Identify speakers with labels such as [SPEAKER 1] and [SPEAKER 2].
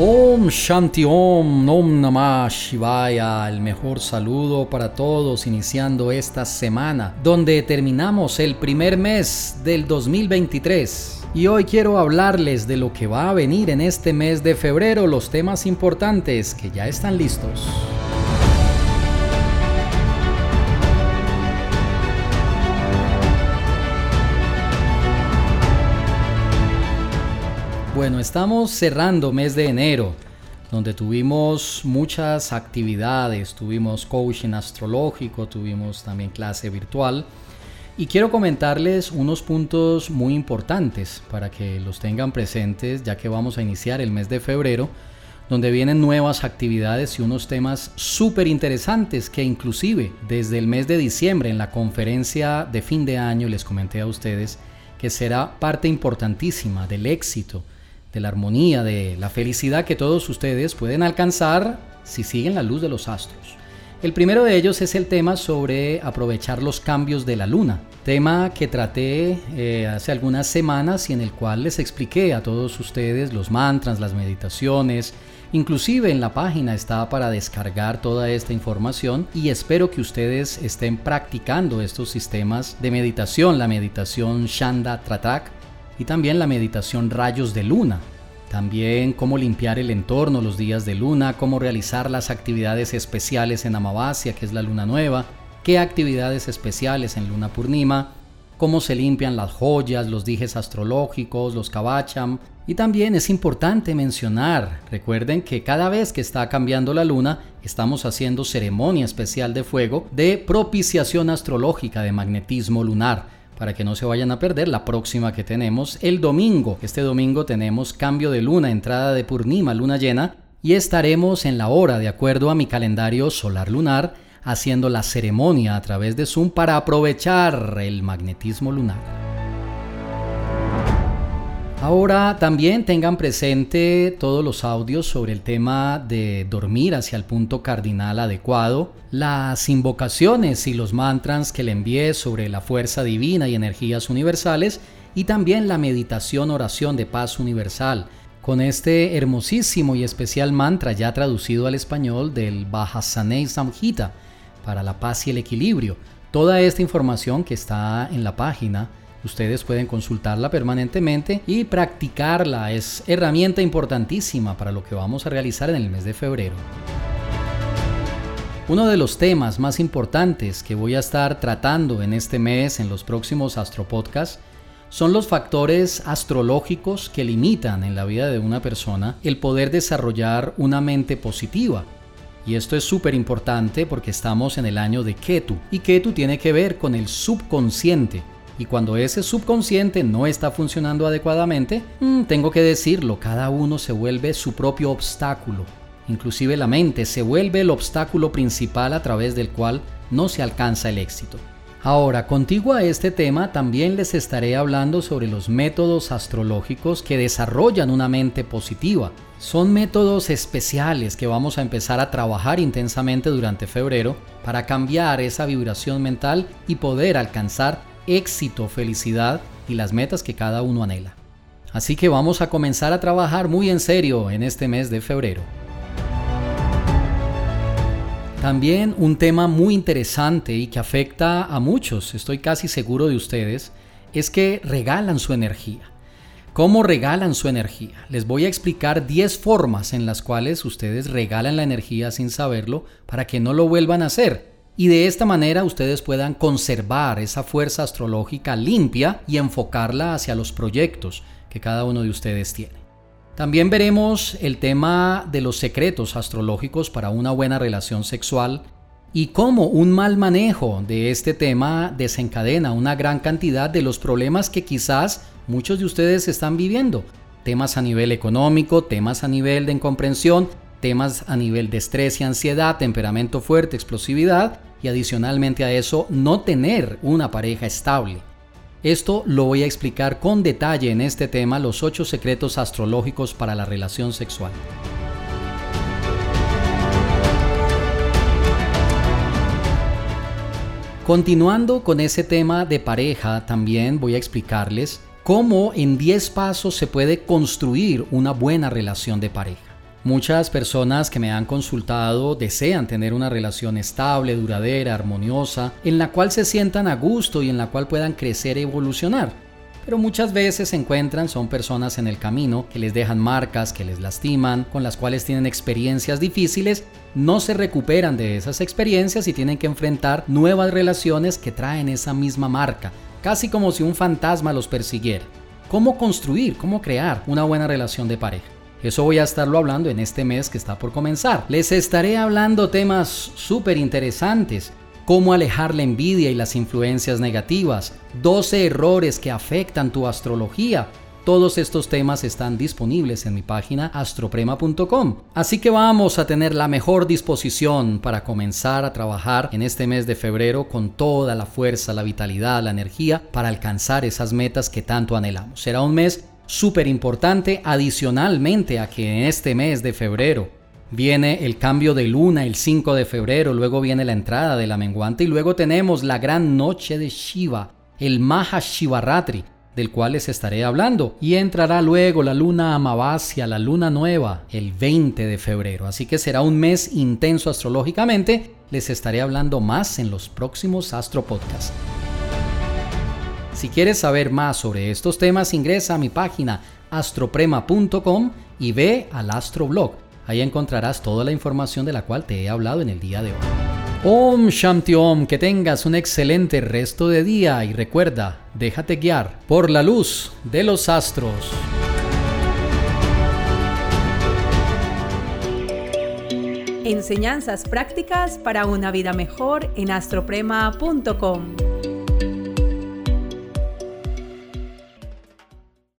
[SPEAKER 1] Om Shanti Om Om Namah Shivaya, el mejor saludo para todos iniciando esta semana, donde terminamos el primer mes del 2023. Y hoy quiero hablarles de lo que va a venir en este mes de febrero, los temas importantes que ya están listos. Bueno, estamos cerrando mes de enero, donde tuvimos muchas actividades, tuvimos coaching astrológico, tuvimos también clase virtual. Y quiero comentarles unos puntos muy importantes para que los tengan presentes, ya que vamos a iniciar el mes de febrero, donde vienen nuevas actividades y unos temas súper interesantes que inclusive desde el mes de diciembre en la conferencia de fin de año les comenté a ustedes que será parte importantísima del éxito de la armonía, de la felicidad que todos ustedes pueden alcanzar si siguen la luz de los astros. El primero de ellos es el tema sobre aprovechar los cambios de la luna, tema que traté eh, hace algunas semanas y en el cual les expliqué a todos ustedes los mantras, las meditaciones, inclusive en la página está para descargar toda esta información y espero que ustedes estén practicando estos sistemas de meditación, la meditación Shanda Tratak, y también la meditación rayos de luna. También cómo limpiar el entorno los días de luna, cómo realizar las actividades especiales en Amavasya, que es la luna nueva, qué actividades especiales en luna purnima, cómo se limpian las joyas, los dijes astrológicos, los kabacham. Y también es importante mencionar, recuerden que cada vez que está cambiando la luna, estamos haciendo ceremonia especial de fuego de propiciación astrológica de magnetismo lunar para que no se vayan a perder la próxima que tenemos el domingo. Este domingo tenemos cambio de luna, entrada de Purnima, luna llena, y estaremos en la hora, de acuerdo a mi calendario solar lunar, haciendo la ceremonia a través de Zoom para aprovechar el magnetismo lunar. Ahora también tengan presente todos los audios sobre el tema de dormir hacia el punto cardinal adecuado, las invocaciones y los mantras que le envié sobre la fuerza divina y energías universales y también la meditación oración de paz universal con este hermosísimo y especial mantra ya traducido al español del Bahasanei Samhita para la paz y el equilibrio. Toda esta información que está en la página Ustedes pueden consultarla permanentemente y practicarla. Es herramienta importantísima para lo que vamos a realizar en el mes de febrero. Uno de los temas más importantes que voy a estar tratando en este mes, en los próximos Astropodcasts, son los factores astrológicos que limitan en la vida de una persona el poder desarrollar una mente positiva. Y esto es súper importante porque estamos en el año de Ketu. Y Ketu tiene que ver con el subconsciente, y cuando ese subconsciente no está funcionando adecuadamente, mm, tengo que decirlo, cada uno se vuelve su propio obstáculo. Inclusive la mente se vuelve el obstáculo principal a través del cual no se alcanza el éxito. Ahora, contigo a este tema también les estaré hablando sobre los métodos astrológicos que desarrollan una mente positiva. Son métodos especiales que vamos a empezar a trabajar intensamente durante febrero para cambiar esa vibración mental y poder alcanzar éxito, felicidad y las metas que cada uno anhela. Así que vamos a comenzar a trabajar muy en serio en este mes de febrero. También un tema muy interesante y que afecta a muchos, estoy casi seguro de ustedes, es que regalan su energía. ¿Cómo regalan su energía? Les voy a explicar 10 formas en las cuales ustedes regalan la energía sin saberlo para que no lo vuelvan a hacer y de esta manera ustedes puedan conservar esa fuerza astrológica limpia y enfocarla hacia los proyectos que cada uno de ustedes tiene. También veremos el tema de los secretos astrológicos para una buena relación sexual y cómo un mal manejo de este tema desencadena una gran cantidad de los problemas que quizás muchos de ustedes están viviendo. Temas a nivel económico, temas a nivel de incomprensión, temas a nivel de estrés y ansiedad, temperamento fuerte, explosividad y adicionalmente a eso no tener una pareja estable. Esto lo voy a explicar con detalle en este tema, los 8 secretos astrológicos para la relación sexual. Continuando con ese tema de pareja, también voy a explicarles cómo en 10 pasos se puede construir una buena relación de pareja. Muchas personas que me han consultado desean tener una relación estable, duradera, armoniosa, en la cual se sientan a gusto y en la cual puedan crecer e evolucionar. Pero muchas veces se encuentran son personas en el camino que les dejan marcas, que les lastiman, con las cuales tienen experiencias difíciles, no se recuperan de esas experiencias y tienen que enfrentar nuevas relaciones que traen esa misma marca, casi como si un fantasma los persiguiera. ¿Cómo construir, cómo crear una buena relación de pareja? Eso voy a estarlo hablando en este mes que está por comenzar. Les estaré hablando temas súper interesantes. Cómo alejar la envidia y las influencias negativas. 12 errores que afectan tu astrología. Todos estos temas están disponibles en mi página astroprema.com. Así que vamos a tener la mejor disposición para comenzar a trabajar en este mes de febrero con toda la fuerza, la vitalidad, la energía para alcanzar esas metas que tanto anhelamos. Será un mes súper importante adicionalmente a que en este mes de febrero viene el cambio de luna el 5 de febrero, luego viene la entrada de la menguante y luego tenemos la gran noche de Shiva, el Maha Shivaratri, del cual les estaré hablando. Y entrará luego la luna Amavasya, la luna nueva, el 20 de febrero. Así que será un mes intenso astrológicamente. Les estaré hablando más en los próximos Astro Podcasts. Si quieres saber más sobre estos temas, ingresa a mi página astroprema.com y ve al astroblog. Ahí encontrarás toda la información de la cual te he hablado en el día de hoy. Om Shanti Om, que tengas un excelente resto de día y recuerda, déjate guiar por la luz de los astros.
[SPEAKER 2] Enseñanzas prácticas para una vida mejor en astroprema.com.